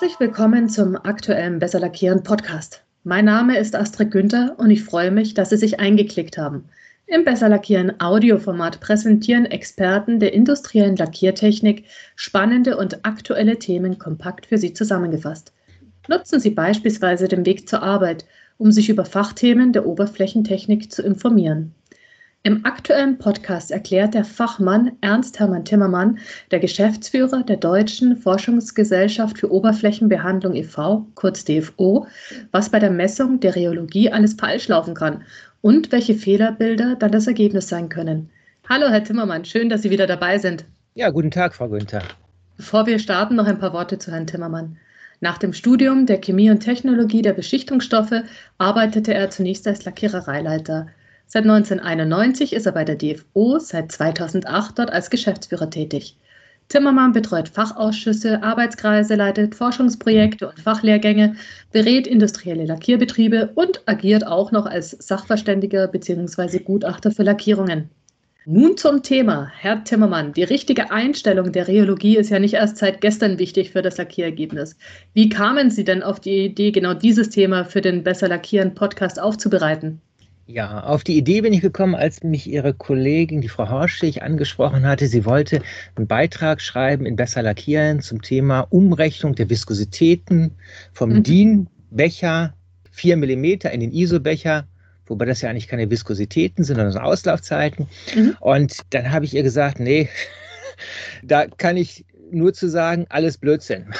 Herzlich willkommen zum aktuellen Besser Lackieren Podcast. Mein Name ist Astrid Günther und ich freue mich, dass Sie sich eingeklickt haben. Im Besser Lackieren Audioformat präsentieren Experten der industriellen Lackiertechnik spannende und aktuelle Themen kompakt für Sie zusammengefasst. Nutzen Sie beispielsweise den Weg zur Arbeit, um sich über Fachthemen der Oberflächentechnik zu informieren. Im aktuellen Podcast erklärt der Fachmann Ernst Hermann Timmermann, der Geschäftsführer der Deutschen Forschungsgesellschaft für Oberflächenbehandlung e.V., kurz DFO, was bei der Messung der Rheologie alles falsch laufen kann und welche Fehlerbilder dann das Ergebnis sein können. Hallo, Herr Timmermann, schön, dass Sie wieder dabei sind. Ja, guten Tag, Frau Günther. Bevor wir starten, noch ein paar Worte zu Herrn Timmermann. Nach dem Studium der Chemie und Technologie der Beschichtungsstoffe arbeitete er zunächst als Lackierereileiter. Seit 1991 ist er bei der DFO, seit 2008 dort als Geschäftsführer tätig. Zimmermann betreut Fachausschüsse, Arbeitskreise, leitet Forschungsprojekte und Fachlehrgänge, berät industrielle Lackierbetriebe und agiert auch noch als Sachverständiger bzw. Gutachter für Lackierungen. Nun zum Thema. Herr Timmermann, die richtige Einstellung der Rheologie ist ja nicht erst seit gestern wichtig für das Lackierergebnis. Wie kamen Sie denn auf die Idee, genau dieses Thema für den Besser Lackieren Podcast aufzubereiten? Ja, auf die Idee bin ich gekommen, als mich Ihre Kollegin, die Frau Horschig, angesprochen hatte. Sie wollte einen Beitrag schreiben in Besser Lackieren zum Thema Umrechnung der Viskositäten vom mhm. DIN-Becher 4 mm in den ISO-Becher, wobei das ja eigentlich keine Viskositäten sind, sondern Auslaufzeiten. Mhm. Und dann habe ich ihr gesagt, nee, da kann ich nur zu sagen, alles Blödsinn.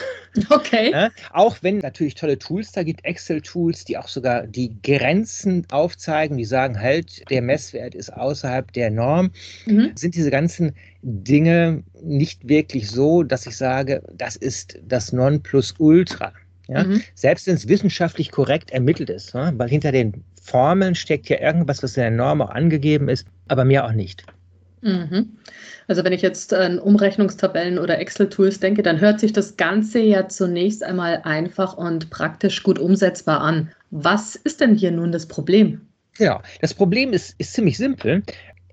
Okay. Ja, auch wenn natürlich tolle Tools da gibt, Excel-Tools, die auch sogar die Grenzen aufzeigen, die sagen halt, der Messwert ist außerhalb der Norm, mhm. sind diese ganzen Dinge nicht wirklich so, dass ich sage, das ist das Nonplusultra. Ja? Mhm. Selbst wenn es wissenschaftlich korrekt ermittelt ist, ja? weil hinter den Formeln steckt ja irgendwas, was in der Norm auch angegeben ist, aber mehr auch nicht. Mhm. Also wenn ich jetzt an Umrechnungstabellen oder Excel-Tools denke, dann hört sich das Ganze ja zunächst einmal einfach und praktisch gut umsetzbar an. Was ist denn hier nun das Problem? Genau, das Problem ist, ist ziemlich simpel.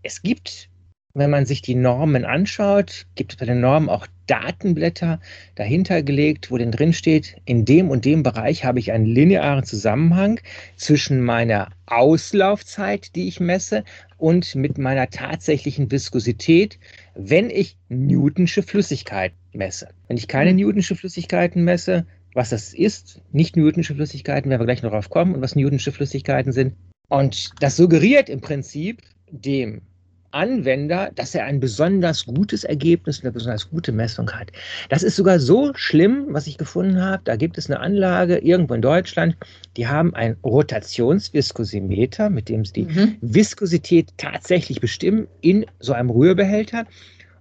Es gibt wenn man sich die Normen anschaut, gibt es bei den Normen auch Datenblätter dahinter gelegt, wo denn drin steht, in dem und dem Bereich habe ich einen linearen Zusammenhang zwischen meiner Auslaufzeit, die ich messe, und mit meiner tatsächlichen Viskosität, wenn ich Newtonsche Flüssigkeit messe. Wenn ich keine mhm. Newtonsche Flüssigkeiten messe, was das ist, nicht Newtonsche Flüssigkeiten, werden wir gleich noch drauf kommen, und was Newtonsche Flüssigkeiten sind. Und das suggeriert im Prinzip dem Anwender, dass er ein besonders gutes Ergebnis, eine besonders gute Messung hat. Das ist sogar so schlimm, was ich gefunden habe. Da gibt es eine Anlage irgendwo in Deutschland, die haben ein Rotationsviskosimeter, mit dem sie die mhm. Viskosität tatsächlich bestimmen in so einem Rührbehälter.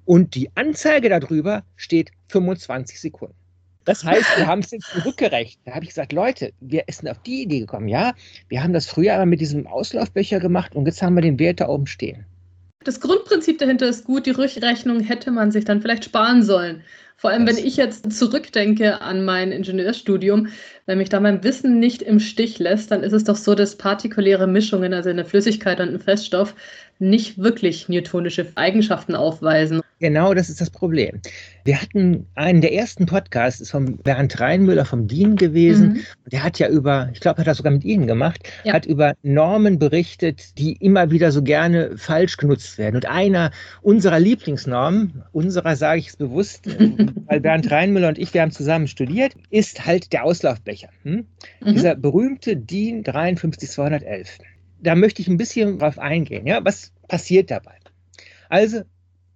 Und die Anzeige darüber steht 25 Sekunden. Das heißt, wir haben es jetzt zurückgerechnet. Da habe ich gesagt, Leute, wir sind auf die Idee gekommen. Ja, wir haben das früher aber mit diesem Auslaufbecher gemacht und jetzt haben wir den Wert da oben stehen. Das Grundprinzip dahinter ist gut, die Rückrechnung hätte man sich dann vielleicht sparen sollen. Vor allem, wenn ich jetzt zurückdenke an mein Ingenieurstudium, wenn mich da mein Wissen nicht im Stich lässt, dann ist es doch so, dass partikuläre Mischungen, also eine Flüssigkeit und ein Feststoff, nicht wirklich newtonische Eigenschaften aufweisen. Genau, das ist das Problem. Wir hatten einen der ersten Podcasts, ist von Bernd Reinmüller vom DIN gewesen. Mhm. Der hat ja über, ich glaube, hat das sogar mit Ihnen gemacht, ja. hat über Normen berichtet, die immer wieder so gerne falsch genutzt werden. Und einer unserer Lieblingsnormen, unserer sage ich es bewusst, weil Bernd Reinmüller und ich, wir haben zusammen studiert, ist halt der Auslaufbecher. Hm? Mhm. Dieser berühmte DIN 53211 da möchte ich ein bisschen drauf eingehen. Ja? Was passiert dabei? Also,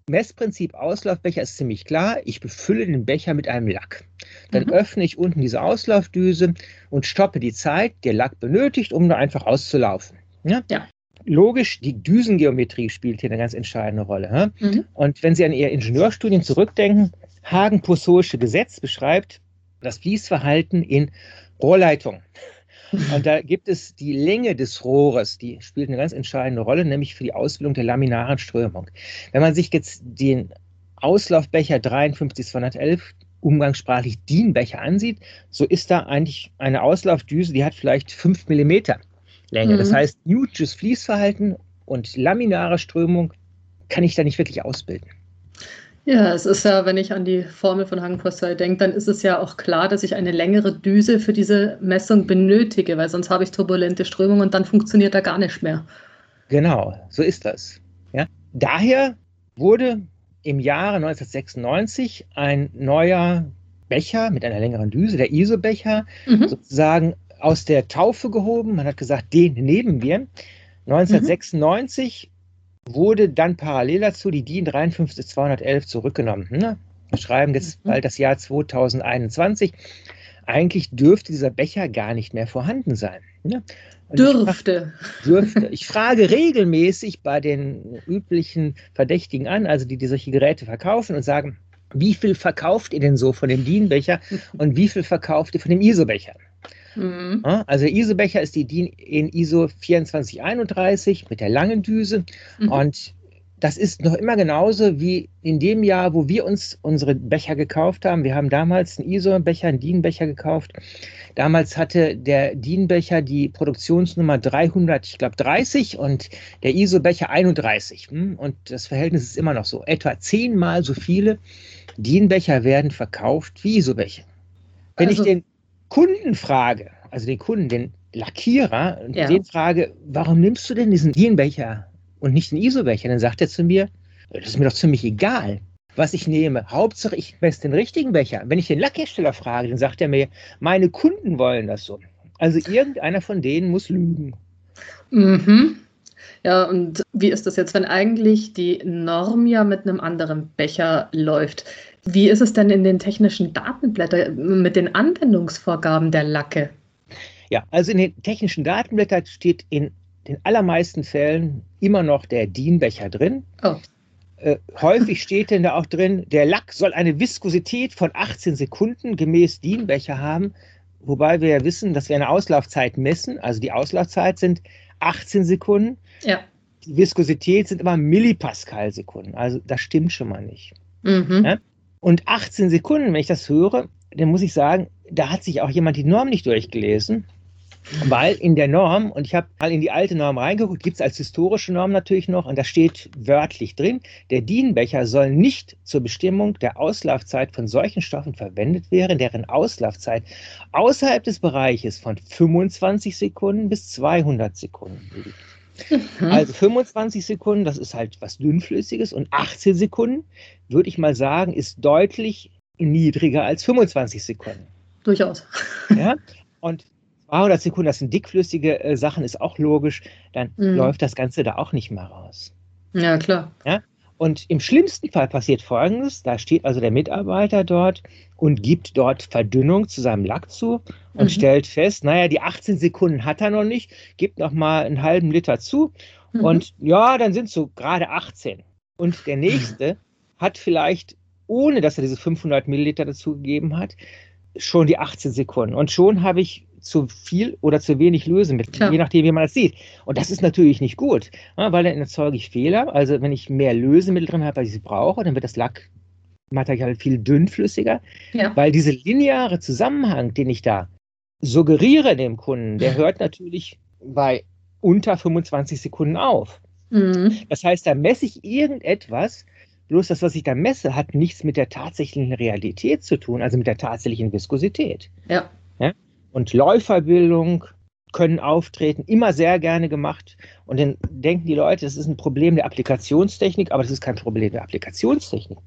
Messprinzip Auslaufbecher ist ziemlich klar. Ich befülle den Becher mit einem Lack. Dann mhm. öffne ich unten diese Auslaufdüse und stoppe die Zeit, die der Lack benötigt, um nur einfach auszulaufen. Ja? ja. Logisch, die Düsengeometrie spielt hier eine ganz entscheidende Rolle. Mhm. Und wenn Sie an Ihr Ingenieurstudien zurückdenken, Hagen-Poiseuilsche Gesetz beschreibt das Fließverhalten in Rohrleitungen. Und da gibt es die Länge des Rohres, die spielt eine ganz entscheidende Rolle, nämlich für die Ausbildung der laminaren Strömung. Wenn man sich jetzt den Auslaufbecher 53211 umgangssprachlich DIN-Becher ansieht, so ist da eigentlich eine Auslaufdüse, die hat vielleicht 5 mm Länge. Mhm. Das heißt, Newtons Fließverhalten und laminare Strömung kann ich da nicht wirklich ausbilden. Ja, es ist ja, wenn ich an die Formel von Hagenpostei denke, dann ist es ja auch klar, dass ich eine längere Düse für diese Messung benötige, weil sonst habe ich turbulente Strömung und dann funktioniert er gar nicht mehr. Genau, so ist das. Ja? Daher wurde im Jahre 1996 ein neuer Becher mit einer längeren Düse, der ISO-Becher, mhm. sozusagen aus der Taufe gehoben. Man hat gesagt, den nehmen wir. 1996 mhm. Wurde dann parallel dazu die DIN 53211 zurückgenommen. Ne? Wir schreiben jetzt mhm. bald das Jahr 2021. Eigentlich dürfte dieser Becher gar nicht mehr vorhanden sein. Ne? Dürfte. Ich frage, dürfte. Ich frage regelmäßig bei den üblichen Verdächtigen an, also die, die solche Geräte verkaufen und sagen, wie viel verkauft ihr denn so von dem DIN-Becher und wie viel verkauft ihr von dem ISO-Becher? Mhm. Also der ISO-Becher ist die DIN in ISO 2431 mit der langen Düse mhm. und das ist noch immer genauso wie in dem Jahr, wo wir uns unsere Becher gekauft haben. Wir haben damals einen ISO-Becher, einen DIN-Becher gekauft. Damals hatte der DIN-Becher die Produktionsnummer 300, ich glaube 30 und der ISO-Becher 31. Hm? Und das Verhältnis ist immer noch so. Etwa zehnmal so viele DIN-Becher werden verkauft wie ISO-Becher. Wenn also, ich den Kunden frage, also den Kunden, den Lackierer, ja. den frage, warum nimmst du denn diesen DIN-Becher und nicht den ISO-Becher, dann sagt er zu mir, das ist mir doch ziemlich egal, was ich nehme. Hauptsache, ich messe den richtigen Becher. Wenn ich den Lackhersteller frage, dann sagt er mir, meine Kunden wollen das so. Also irgendeiner von denen muss lügen. Mhm. Ja, und wie ist das jetzt, wenn eigentlich die Norm ja mit einem anderen Becher läuft? Wie ist es denn in den technischen Datenblättern mit den Anwendungsvorgaben der Lacke? Ja, also in den technischen Datenblättern steht in den allermeisten Fällen immer noch der DIN-Becher drin. Oh. Äh, häufig steht denn da auch drin, der Lack soll eine Viskosität von 18 Sekunden gemäß DIN-Becher haben, wobei wir ja wissen, dass wir eine Auslaufzeit messen. Also die Auslaufzeit sind 18 Sekunden. Ja. Die Viskosität sind immer Millipascal-Sekunden. Also das stimmt schon mal nicht. Mhm. Ja? Und 18 Sekunden, wenn ich das höre, dann muss ich sagen, da hat sich auch jemand die Norm nicht durchgelesen. Weil in der Norm, und ich habe mal in die alte Norm reingeguckt, gibt es als historische Norm natürlich noch, und da steht wörtlich drin, der DIN-Becher soll nicht zur Bestimmung der Auslaufzeit von solchen Stoffen verwendet werden, deren Auslaufzeit außerhalb des Bereiches von 25 Sekunden bis 200 Sekunden liegt. Mhm. Also 25 Sekunden, das ist halt was dünnflüssiges, und 18 Sekunden, würde ich mal sagen, ist deutlich niedriger als 25 Sekunden. Durchaus. Ja, und 200 Sekunden, das sind dickflüssige äh, Sachen, ist auch logisch, dann mhm. läuft das Ganze da auch nicht mehr raus. Ja, klar. Ja? Und im schlimmsten Fall passiert Folgendes, da steht also der Mitarbeiter dort und gibt dort Verdünnung zu seinem Lack zu und mhm. stellt fest, naja, die 18 Sekunden hat er noch nicht, gibt noch mal einen halben Liter zu mhm. und ja, dann sind es so gerade 18. Und der nächste hat vielleicht, ohne dass er diese 500 Milliliter dazugegeben hat, schon die 18 Sekunden. Und schon habe ich zu viel oder zu wenig Lösemittel, je nachdem, wie man das sieht. Und das ist natürlich nicht gut, weil dann erzeuge ich Fehler. Also wenn ich mehr Lösemittel drin habe, als ich sie brauche, dann wird das Lackmaterial viel dünnflüssiger, ja. weil dieser lineare Zusammenhang, den ich da suggeriere dem Kunden, der hört natürlich bei unter 25 Sekunden auf. Mhm. Das heißt, da messe ich irgendetwas, bloß das, was ich da messe, hat nichts mit der tatsächlichen Realität zu tun, also mit der tatsächlichen Viskosität. Ja. Und Läuferbildung können auftreten, immer sehr gerne gemacht. Und dann denken die Leute, das ist ein Problem der Applikationstechnik, aber das ist kein Problem der Applikationstechnik.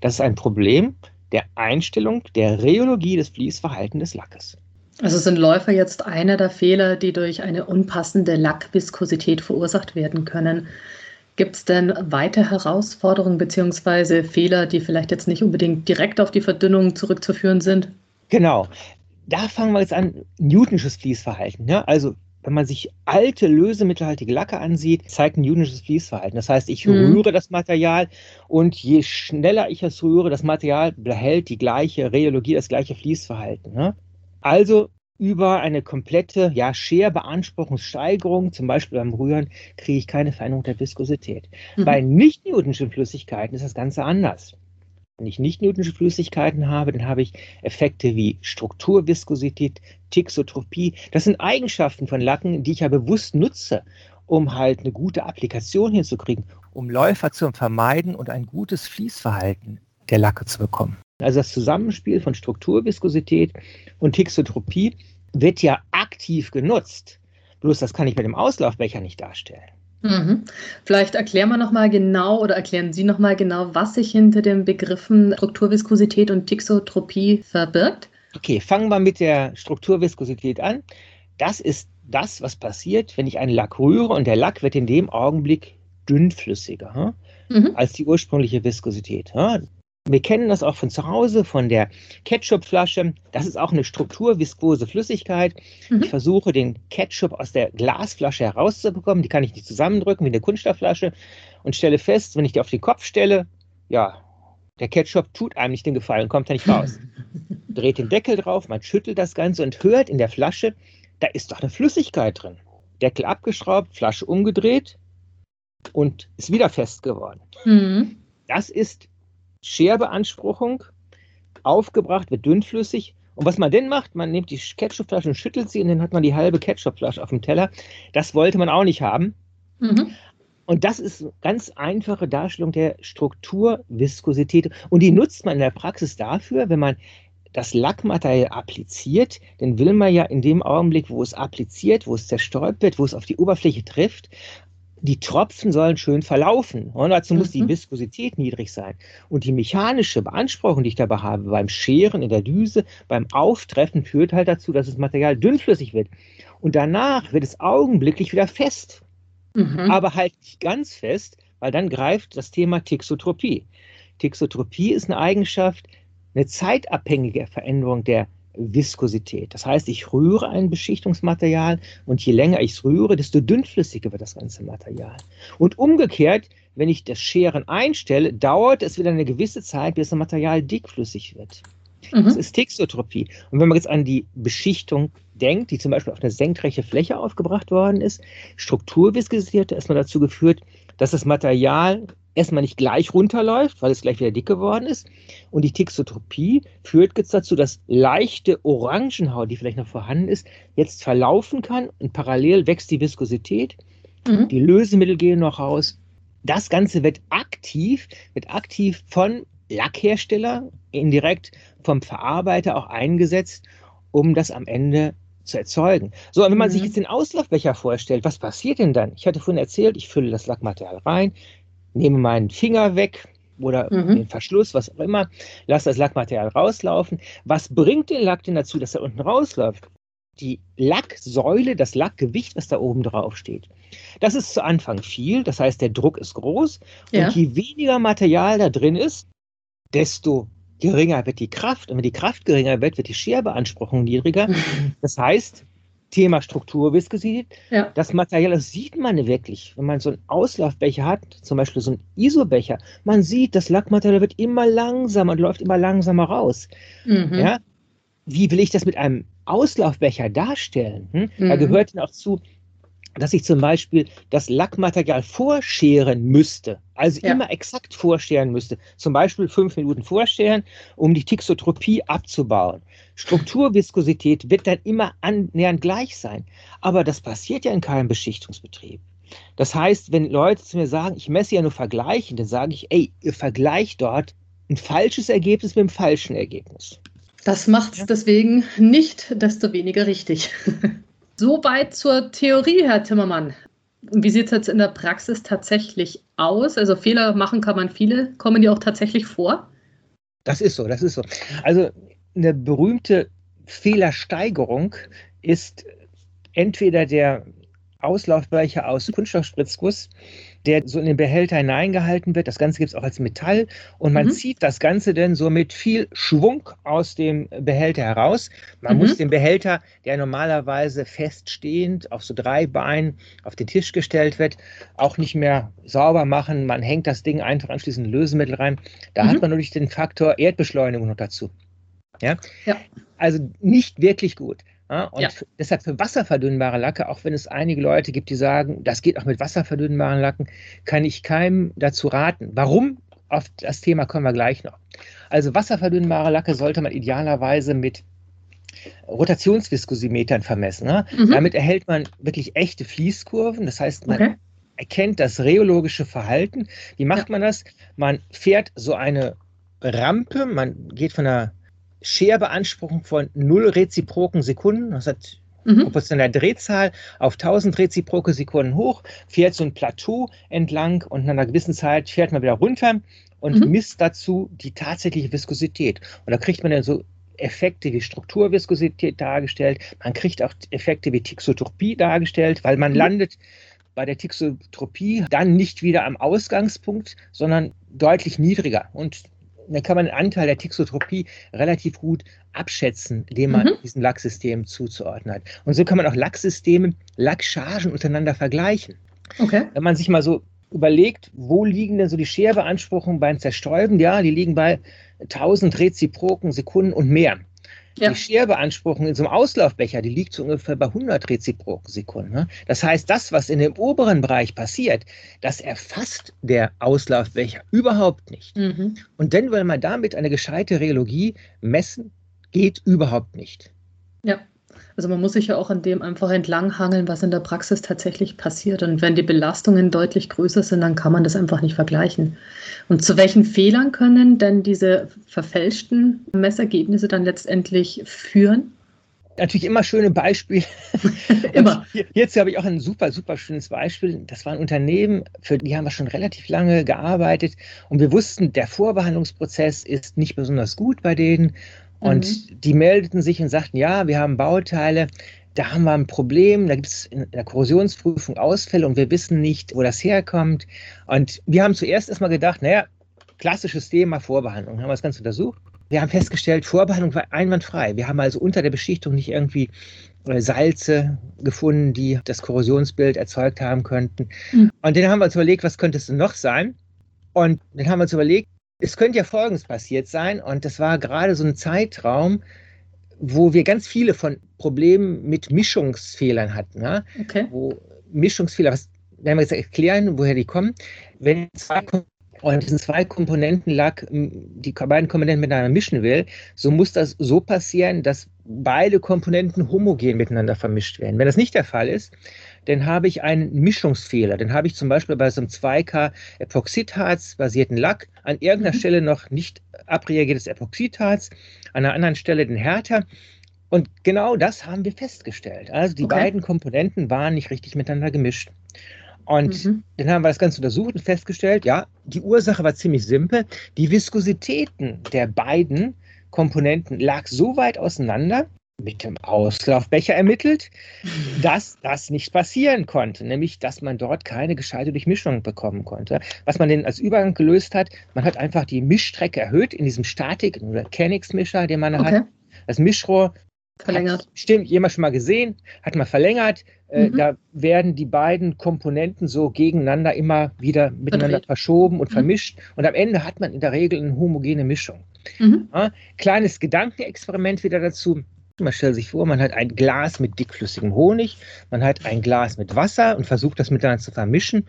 Das ist ein Problem der Einstellung der Rheologie des Fließverhaltens des Lackes. Also sind Läufer jetzt einer der Fehler, die durch eine unpassende Lackviskosität verursacht werden können. Gibt es denn weitere Herausforderungen bzw. Fehler, die vielleicht jetzt nicht unbedingt direkt auf die Verdünnung zurückzuführen sind? Genau da fangen wir jetzt an, Newtonsches Fließverhalten. Ne? Also wenn man sich alte lösemittelhaltige Lacke ansieht, zeigt ein Newtonsches Fließverhalten. Das heißt, ich mhm. rühre das Material und je schneller ich es rühre, das Material behält die gleiche Rheologie, das gleiche Fließverhalten. Ne? Also über eine komplette ja, Scherbeanspruchungssteigerung, zum Beispiel beim Rühren, kriege ich keine Veränderung der Viskosität. Mhm. Bei nicht-Newtonschen Flüssigkeiten ist das Ganze anders. Wenn ich nicht Newtonsche Flüssigkeiten habe, dann habe ich Effekte wie Strukturviskosität, Tixotropie. Das sind Eigenschaften von Lacken, die ich ja bewusst nutze, um halt eine gute Applikation hinzukriegen, um Läufer zu vermeiden und ein gutes Fließverhalten der Lacke zu bekommen. Also das Zusammenspiel von Strukturviskosität und Tixotropie wird ja aktiv genutzt. Bloß das kann ich mit dem Auslaufbecher nicht darstellen. Mhm. Vielleicht erklären wir nochmal genau oder erklären Sie nochmal genau, was sich hinter den Begriffen Strukturviskosität und Tixotropie verbirgt. Okay, fangen wir mit der Strukturviskosität an. Das ist das, was passiert, wenn ich einen Lack rühre und der Lack wird in dem Augenblick dünnflüssiger hm? mhm. als die ursprüngliche Viskosität. Hm? Wir kennen das auch von zu Hause, von der Ketchupflasche. Das ist auch eine strukturviskose Flüssigkeit. Mhm. Ich versuche, den Ketchup aus der Glasflasche herauszubekommen. Die kann ich nicht zusammendrücken wie eine Kunststoffflasche und stelle fest, wenn ich die auf den Kopf stelle, ja, der Ketchup tut einem nicht den Gefallen, kommt da nicht raus. Dreht den Deckel drauf, man schüttelt das Ganze und hört in der Flasche, da ist doch eine Flüssigkeit drin. Deckel abgeschraubt, Flasche umgedreht und ist wieder fest geworden. Mhm. Das ist Scherbeanspruchung, aufgebracht, wird dünnflüssig. Und was man denn macht, man nimmt die Ketchupflasche und schüttelt sie und dann hat man die halbe Ketchupflasche auf dem Teller. Das wollte man auch nicht haben. Mhm. Und das ist eine ganz einfache Darstellung der Strukturviskosität. Und die nutzt man in der Praxis dafür, wenn man das Lackmaterial appliziert, dann will man ja in dem Augenblick, wo es appliziert, wo es zerstäubt wird, wo es auf die Oberfläche trifft, die Tropfen sollen schön verlaufen. Und dazu muss mhm. die Viskosität niedrig sein. Und die mechanische Beanspruchung, die ich dabei habe, beim Scheren in der Düse, beim Auftreffen, führt halt dazu, dass das Material dünnflüssig wird. Und danach wird es augenblicklich wieder fest. Mhm. Aber halt nicht ganz fest, weil dann greift das Thema Tixotropie. Tixotropie ist eine Eigenschaft, eine zeitabhängige Veränderung der Viskosität. Das heißt, ich rühre ein Beschichtungsmaterial und je länger ich es rühre, desto dünnflüssiger wird das ganze Material. Und umgekehrt, wenn ich das Scheren einstelle, dauert es wieder eine gewisse Zeit, bis das Material dickflüssig wird. Mhm. Das ist Textotropie. Und wenn man jetzt an die Beschichtung denkt, die zum Beispiel auf eine senkrechte Fläche aufgebracht worden ist, Strukturviskosität hat erstmal dazu geführt, dass das Material erstmal nicht gleich runterläuft, weil es gleich wieder dick geworden ist. Und die Tixotropie führt jetzt dazu, dass leichte Orangenhaut, die vielleicht noch vorhanden ist, jetzt verlaufen kann und parallel wächst die Viskosität. Mhm. Die Lösemittel gehen noch raus. Das Ganze wird aktiv, wird aktiv von Lackhersteller, indirekt vom Verarbeiter auch eingesetzt, um das am Ende zu erzeugen. So, und wenn man mhm. sich jetzt den Auslaufbecher vorstellt, was passiert denn dann? Ich hatte vorhin erzählt, ich fülle das Lackmaterial rein, nehme meinen Finger weg oder mhm. den Verschluss, was auch immer, lasse das Lackmaterial rauslaufen. Was bringt den Lack denn dazu, dass er unten rausläuft? Die Lacksäule, das Lackgewicht, was da oben drauf steht. Das ist zu Anfang viel, das heißt, der Druck ist groß. Ja. Und je weniger Material da drin ist, desto geringer wird die Kraft. Und wenn die Kraft geringer wird, wird die Scherbeanspruchung niedriger. Das heißt, Thema Strukturviskosität. Ja. Das Material, das sieht man wirklich, wenn man so einen Auslaufbecher hat, zum Beispiel so einen ISO-Becher. Man sieht, das Lackmaterial wird immer langsamer und läuft immer langsamer raus. Mhm. Ja? Wie will ich das mit einem Auslaufbecher darstellen? Hm? Mhm. Da gehört dann auch zu, dass ich zum Beispiel das Lackmaterial vorscheren müsste, also ja. immer exakt vorscheren müsste. Zum Beispiel fünf Minuten vorscheren, um die Tixotropie abzubauen. Strukturviskosität wird dann immer annähernd gleich sein. Aber das passiert ja in keinem Beschichtungsbetrieb. Das heißt, wenn Leute zu mir sagen, ich messe ja nur vergleichen, dann sage ich, ey, ihr vergleicht dort ein falsches Ergebnis mit einem falschen Ergebnis. Das macht es deswegen nicht desto weniger richtig. Soweit zur Theorie, Herr Timmermann. Wie sieht es jetzt in der Praxis tatsächlich aus? Also Fehler machen kann man viele. Kommen die auch tatsächlich vor? Das ist so, das ist so. Also eine berühmte Fehlersteigerung ist entweder der Auslaufbecher aus Kunststoffspritzguss, der so in den Behälter hineingehalten wird. Das Ganze gibt es auch als Metall und man mhm. zieht das Ganze dann so mit viel Schwung aus dem Behälter heraus. Man mhm. muss den Behälter, der normalerweise feststehend auf so drei Beinen auf den Tisch gestellt wird, auch nicht mehr sauber machen. Man hängt das Ding einfach anschließend Lösemittel rein. Da mhm. hat man natürlich den Faktor Erdbeschleunigung noch dazu. Ja? ja. Also nicht wirklich gut. Und ja. deshalb für wasserverdünnbare Lacke, auch wenn es einige Leute gibt, die sagen, das geht auch mit wasserverdünnbaren Lacken, kann ich keinem dazu raten. Warum? Auf das Thema kommen wir gleich noch. Also wasserverdünnbare Lacke sollte man idealerweise mit Rotationsviskosimetern vermessen. Ne? Mhm. Damit erhält man wirklich echte Fließkurven. Das heißt, man okay. erkennt das rheologische Verhalten. Wie macht ja. man das? Man fährt so eine Rampe, man geht von einer Scherbeanspruchung von null reziproken Sekunden, das hat mhm. Drehzahl auf 1000 reziproke Sekunden hoch, fährt so ein Plateau entlang und nach einer gewissen Zeit fährt man wieder runter und mhm. misst dazu die tatsächliche Viskosität. Und da kriegt man dann so Effekte wie Strukturviskosität dargestellt. Man kriegt auch Effekte wie Tixotropie dargestellt, weil man mhm. landet bei der Tixotropie dann nicht wieder am Ausgangspunkt, sondern deutlich niedriger. Und dann kann man den Anteil der Tixotropie relativ gut abschätzen, dem man mhm. diesem Lacksystem zuzuordnen hat. Und so kann man auch Lacksysteme, Lackchargen untereinander vergleichen. Okay. Wenn man sich mal so überlegt, wo liegen denn so die Scherbeanspruchungen beim Zerstäuben? Ja, die liegen bei 1000 reziproken Sekunden und mehr. Ja. Die Scherbeanspruchung in so einem Auslaufbecher, die liegt so ungefähr bei 100 reziproken Sekunden. Ne? Das heißt, das, was in dem oberen Bereich passiert, das erfasst der Auslaufbecher überhaupt nicht. Mhm. Und dann will man damit eine gescheite Rheologie messen, geht überhaupt nicht. Ja. Also man muss sich ja auch an dem einfach entlanghangeln, was in der Praxis tatsächlich passiert. Und wenn die Belastungen deutlich größer sind, dann kann man das einfach nicht vergleichen. Und zu welchen Fehlern können denn diese verfälschten Messergebnisse dann letztendlich führen? Natürlich immer schöne Beispiele. immer. Hierzu habe ich auch ein super, super schönes Beispiel. Das war ein Unternehmen, für die haben wir schon relativ lange gearbeitet und wir wussten, der Vorbehandlungsprozess ist nicht besonders gut bei denen und mhm. die meldeten sich und sagten, ja, wir haben Bauteile, da haben wir ein Problem, da gibt es in der Korrosionsprüfung Ausfälle und wir wissen nicht, wo das herkommt. Und wir haben zuerst erstmal gedacht, naja, klassisches Thema Vorbehandlung, haben wir das Ganze untersucht. Wir haben festgestellt, Vorbehandlung war einwandfrei. Wir haben also unter der Beschichtung nicht irgendwie äh, Salze gefunden, die das Korrosionsbild erzeugt haben könnten. Mhm. Und dann haben wir uns überlegt, was könnte es denn noch sein? Und dann haben wir uns überlegt, es könnte ja Folgendes passiert sein, und das war gerade so ein Zeitraum, wo wir ganz viele von Problemen mit Mischungsfehlern hatten. Ja? Okay. Wo Mischungsfehler, was werden wir jetzt erklären, woher die kommen. Wenn zwei und diesen zwei Komponenten lag, die beiden Komponenten miteinander mischen will, so muss das so passieren, dass beide Komponenten homogen miteinander vermischt werden. Wenn das nicht der Fall ist, dann habe ich einen Mischungsfehler. Dann habe ich zum Beispiel bei so einem 2K Epoxidharz-basierten Lack an irgendeiner mhm. Stelle noch nicht abreagiertes Epoxidharz, an einer anderen Stelle den Härter. Und genau das haben wir festgestellt. Also die okay. beiden Komponenten waren nicht richtig miteinander gemischt. Und mhm. dann haben wir das Ganze untersucht und festgestellt, ja, die Ursache war ziemlich simpel. Die Viskositäten der beiden Komponenten lag so weit auseinander, mit dem Auslaufbecher ermittelt, dass das nicht passieren konnte, nämlich dass man dort keine gescheite Durchmischung bekommen konnte. Was man denn als Übergang gelöst hat, man hat einfach die Mischstrecke erhöht in diesem Statik- oder Kenix-Mischer, den man okay. hat. Das Mischrohr verlängert. Hat, stimmt, jemand schon mal gesehen, hat man verlängert. Äh, mhm. Da werden die beiden Komponenten so gegeneinander immer wieder miteinander Verdreht. verschoben und mhm. vermischt. Und am Ende hat man in der Regel eine homogene Mischung. Mhm. Ja, kleines Gedankenexperiment wieder dazu. Man stellt sich vor, man hat ein Glas mit dickflüssigem Honig, man hat ein Glas mit Wasser und versucht das miteinander zu vermischen.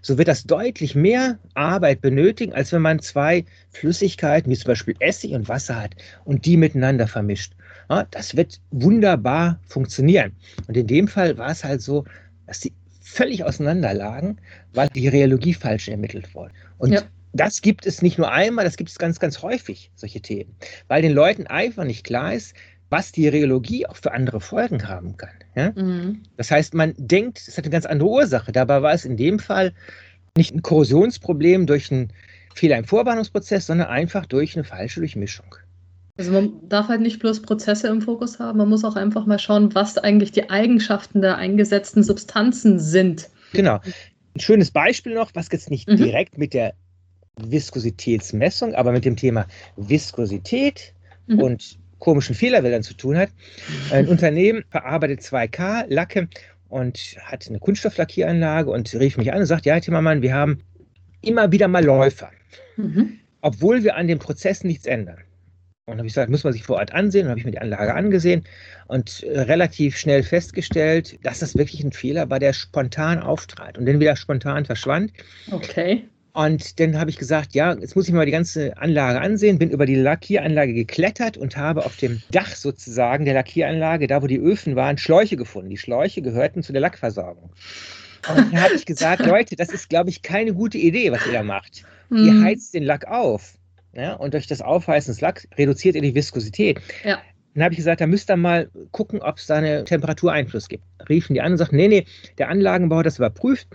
So wird das deutlich mehr Arbeit benötigen, als wenn man zwei Flüssigkeiten, wie zum Beispiel Essig und Wasser hat und die miteinander vermischt. Ja, das wird wunderbar funktionieren. Und in dem Fall war es halt so, dass die völlig auseinander lagen, weil die Rheologie falsch ermittelt wurde. Und ja. das gibt es nicht nur einmal, das gibt es ganz, ganz häufig, solche Themen. Weil den Leuten einfach nicht klar ist, was die Rheologie auch für andere Folgen haben kann. Ja? Mhm. Das heißt, man denkt, es hat eine ganz andere Ursache. Dabei war es in dem Fall nicht ein Korrosionsproblem durch einen Fehler im Vorbahnungsprozess, sondern einfach durch eine falsche Durchmischung. Also man darf halt nicht bloß Prozesse im Fokus haben, man muss auch einfach mal schauen, was eigentlich die Eigenschaften der eingesetzten Substanzen sind. Genau. Ein schönes Beispiel noch, was jetzt nicht mhm. direkt mit der Viskositätsmessung, aber mit dem Thema Viskosität mhm. und komischen Fehlerwäldern zu tun hat. Ein Unternehmen verarbeitet 2K-Lacke und hat eine Kunststofflackieranlage und rief mich an und sagt, ja, Timmermann, wir haben immer wieder mal Läufer, mhm. obwohl wir an dem Prozess nichts ändern. Und habe ich gesagt, muss man sich vor Ort ansehen. Und habe ich mir die Anlage angesehen und äh, relativ schnell festgestellt, dass das wirklich ein Fehler war, der spontan auftrat und dann wieder spontan verschwand. Okay. Und dann habe ich gesagt, ja, jetzt muss ich mal die ganze Anlage ansehen, bin über die Lackieranlage geklettert und habe auf dem Dach sozusagen der Lackieranlage, da wo die Öfen waren, Schläuche gefunden. Die Schläuche gehörten zu der Lackversorgung. Und dann habe ich gesagt, Leute, das ist, glaube ich, keine gute Idee, was ihr da macht. Ihr mhm. heizt den Lack auf. Ja, und durch das Aufheißen des Lacks reduziert ihr die Viskosität. Ja. Dann habe ich gesagt, da müsst ihr mal gucken, ob es da einen Temperatureinfluss gibt. Riefen die an und sagten, nee, nee, der Anlagenbau hat das überprüft.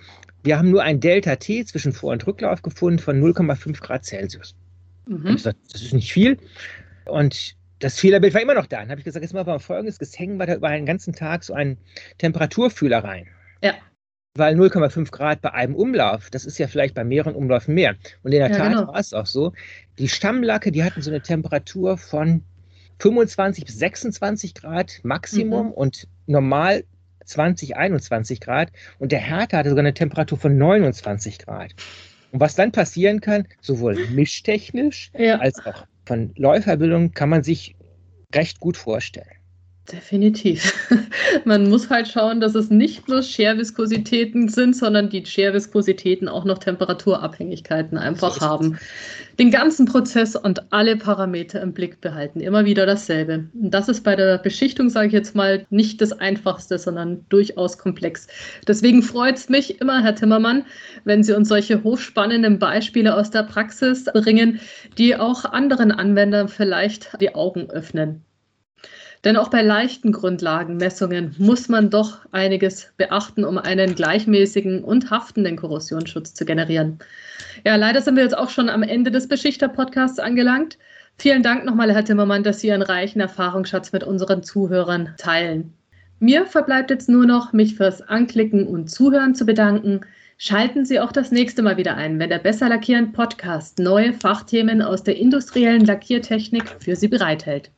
Wir haben nur ein Delta-T zwischen Vor- und Rücklauf gefunden von 0,5 Grad Celsius. Mhm. Gesagt, das ist nicht viel. Und das Fehlerbild war immer noch da. Dann habe ich gesagt, jetzt mal wir folgendes, jetzt hängen wir da über einen ganzen Tag so einen Temperaturfühler rein. Ja. Weil 0,5 Grad bei einem Umlauf, das ist ja vielleicht bei mehreren Umläufen mehr. Und in der ja, Tat genau. war es auch so. Die Stammlacke, die hatten so eine Temperatur von 25 bis 26 Grad Maximum mhm. und normal 20, 21 Grad. Und der Härte hatte sogar eine Temperatur von 29 Grad. Und was dann passieren kann, sowohl mischtechnisch ja. als auch von Läuferbildung, kann man sich recht gut vorstellen. Definitiv. Man muss halt schauen, dass es nicht bloß Scherviskositäten sind, sondern die Scherviskositäten auch noch Temperaturabhängigkeiten einfach so haben. Den ganzen Prozess und alle Parameter im Blick behalten. Immer wieder dasselbe. Und das ist bei der Beschichtung, sage ich jetzt mal, nicht das Einfachste, sondern durchaus komplex. Deswegen freut es mich immer, Herr Timmermann, wenn Sie uns solche hochspannenden Beispiele aus der Praxis bringen, die auch anderen Anwendern vielleicht die Augen öffnen. Denn auch bei leichten Grundlagenmessungen muss man doch einiges beachten, um einen gleichmäßigen und haftenden Korrosionsschutz zu generieren. Ja, leider sind wir jetzt auch schon am Ende des Beschichter-Podcasts angelangt. Vielen Dank nochmal, Herr Timmermann, dass Sie Ihren reichen Erfahrungsschatz mit unseren Zuhörern teilen. Mir verbleibt jetzt nur noch, mich fürs Anklicken und Zuhören zu bedanken. Schalten Sie auch das nächste Mal wieder ein, wenn der Besser Lackieren Podcast neue Fachthemen aus der industriellen Lackiertechnik für Sie bereithält.